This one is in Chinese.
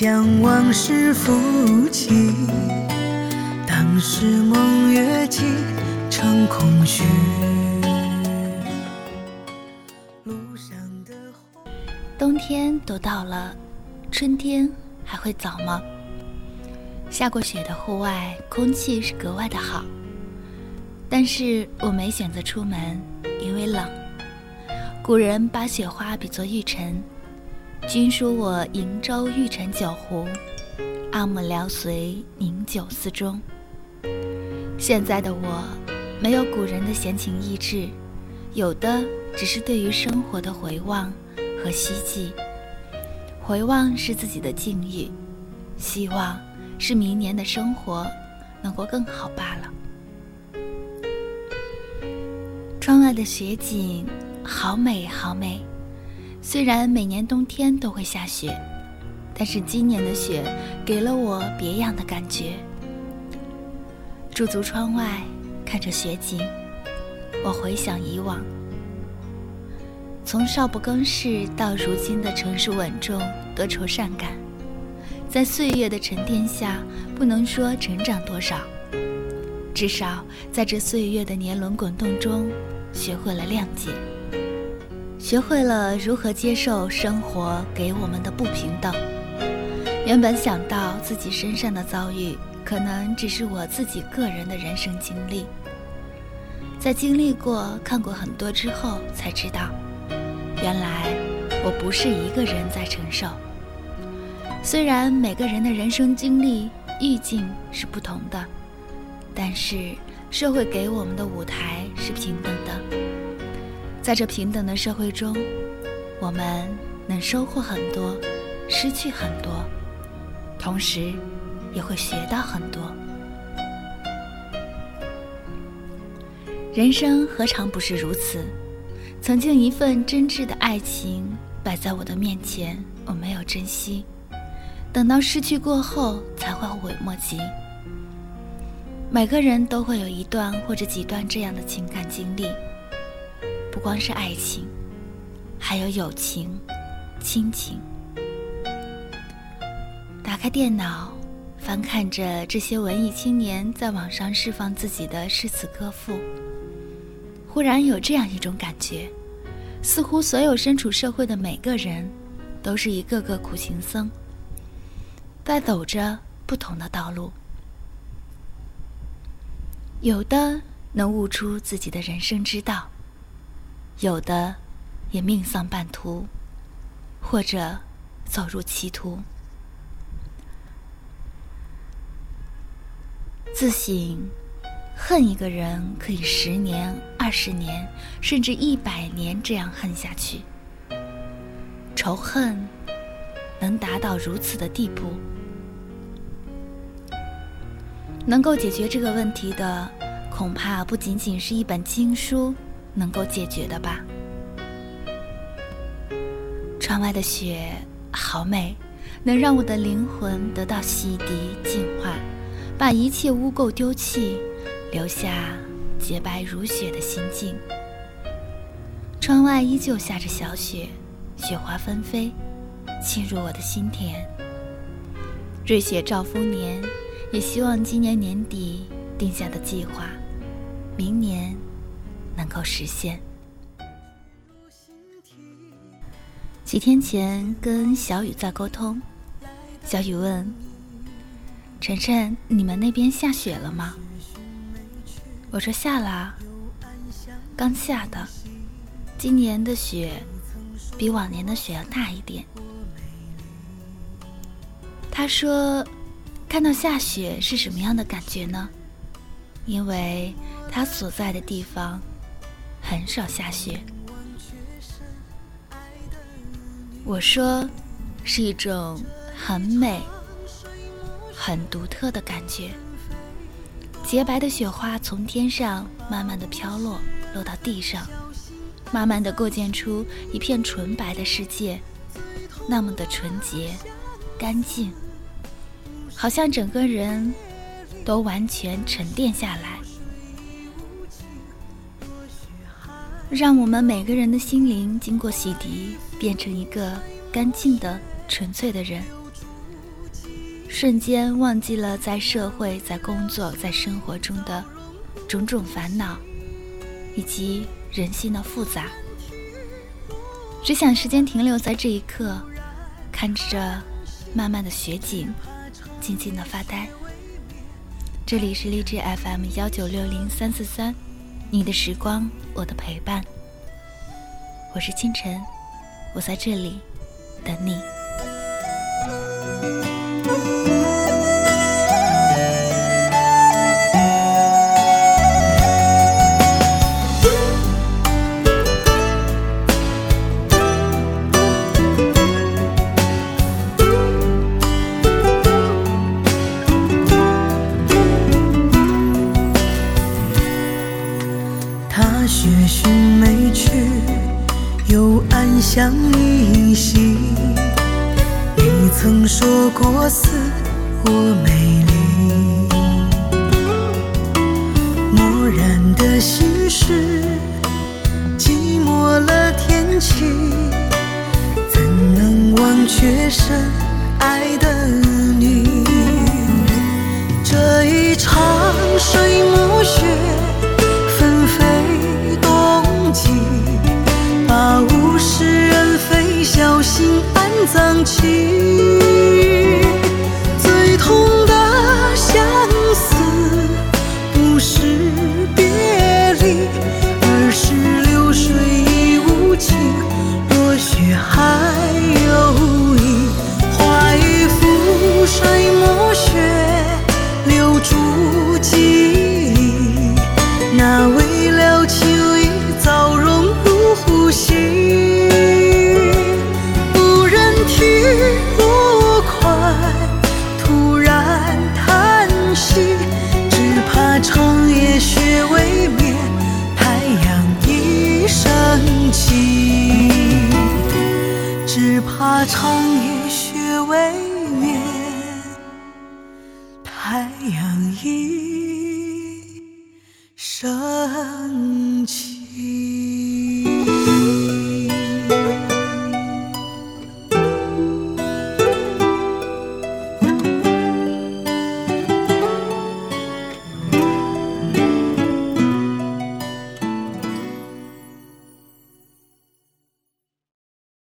将往事浮起。当时梦越尽，成空虚。冬天都到了，春天还会早吗？下过雪的户外，空气是格外的好。但是我没选择出门，因为冷。古人把雪花比作玉尘，君说我瀛洲玉尘酒壶，阿母聊随凝酒思中。现在的我，没有古人的闲情逸致，有的只是对于生活的回望和希冀。回望是自己的境遇，希望是明年的生活能够更好罢了。窗外的雪景好美好美，虽然每年冬天都会下雪，但是今年的雪给了我别样的感觉。驻足窗外，看着雪景，我回想以往，从少不更事到如今的成熟稳重、多愁善感，在岁月的沉淀下，不能说成长多少，至少在这岁月的年轮滚动中。学会了谅解，学会了如何接受生活给我们的不平等。原本想到自己身上的遭遇，可能只是我自己个人的人生经历，在经历过、看过很多之后，才知道，原来我不是一个人在承受。虽然每个人的人生经历、意境是不同的，但是。社会给我们的舞台是平等的，在这平等的社会中，我们能收获很多，失去很多，同时也会学到很多。人生何尝不是如此？曾经一份真挚的爱情摆在我的面前，我没有珍惜，等到失去过后才会后悔莫及。每个人都会有一段或者几段这样的情感经历，不光是爱情，还有友情、亲情。打开电脑，翻看着这些文艺青年在网上释放自己的诗词歌赋，忽然有这样一种感觉，似乎所有身处社会的每个人，都是一个个苦行僧，在走着不同的道路。有的能悟出自己的人生之道，有的也命丧半途，或者走入歧途。自省，恨一个人可以十年、二十年，甚至一百年这样恨下去。仇恨能达到如此的地步？能够解决这个问题的，恐怕不仅仅是一本经书能够解决的吧。窗外的雪好美，能让我的灵魂得到洗涤净化，把一切污垢丢弃，留下洁白如雪的心境。窗外依旧下着小雪，雪花纷飞，沁入我的心田。瑞雪兆丰年。也希望今年年底定下的计划，明年能够实现。几天前跟小雨在沟通，小雨问：“晨晨，你们那边下雪了吗？”我说：“下了，刚下的。今年的雪比往年的雪要大一点。”他说。看到下雪是什么样的感觉呢？因为他所在的地方很少下雪。我说，是一种很美、很独特的感觉。洁白的雪花从天上慢慢的飘落，落到地上，慢慢的构建出一片纯白的世界，那么的纯洁、干净。好像整个人都完全沉淀下来，让我们每个人的心灵经过洗涤，变成一个干净的、纯粹的人，瞬间忘记了在社会、在工作、在生活中的种种烦恼，以及人性的复杂，只想时间停留在这一刻，看着慢慢的雪景，静静的发呆。这里是荔枝 FM 幺九六零三四三，你的时光，我的陪伴。我是清晨，我在这里等你。相依稀。你曾说过似我美丽，漠然的心事，寂寞了天气，怎能忘却深爱的你？这一场水墨雪。小心安葬起。最痛的相思，不是别离，而是流水已无情，落雪还那，长夜雪未。